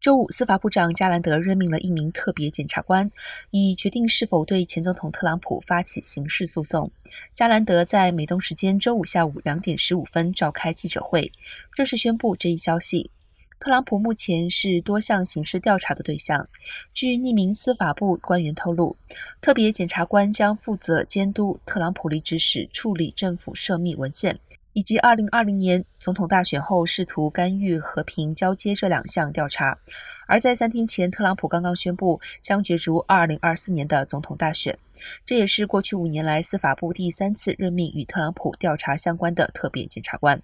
周五，司法部长加兰德任命了一名特别检察官，以决定是否对前总统特朗普发起刑事诉讼。加兰德在美东时间周五下午两点十五分召开记者会，正式宣布这一消息。特朗普目前是多项刑事调查的对象。据匿名司法部官员透露，特别检察官将负责监督特朗普离职时处理政府涉密文件。以及二零二零年总统大选后试图干预和平交接这两项调查，而在三天前，特朗普刚刚宣布将角逐二零二四年的总统大选，这也是过去五年来司法部第三次任命与特朗普调查相关的特别检察官。